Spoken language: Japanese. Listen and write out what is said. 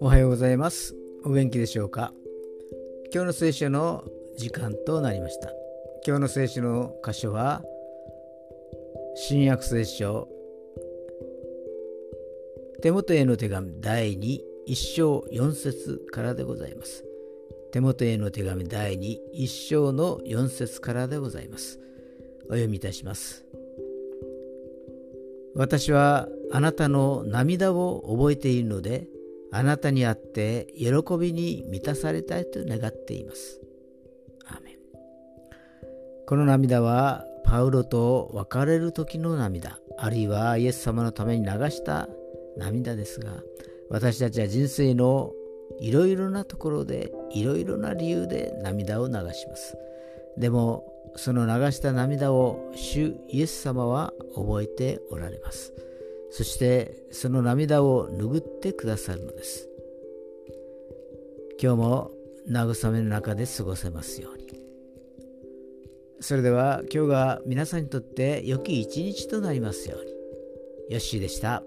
おはようございます。お元気でしょうか？今日の聖書の時間となりました。今日の聖書の箇所は新約聖書。手元への手紙第2一章四節からでございます。手元への手紙第2一章の四節からでございます。お読みいたします。私はあなたの涙を覚えているのであなたに会って喜びに満たされたいと願っています。アメンこの涙はパウロと別れる時の涙あるいはイエス様のために流した涙ですが私たちは人生のいろいろなところでいろいろな理由で涙を流します。でもその流した涙を主イエス様は覚えておられます。そしてその涙を拭ってくださるのです今日も慰めの中で過ごせますようにそれでは今日が皆さんにとって良き一日となりますようによッしーでした。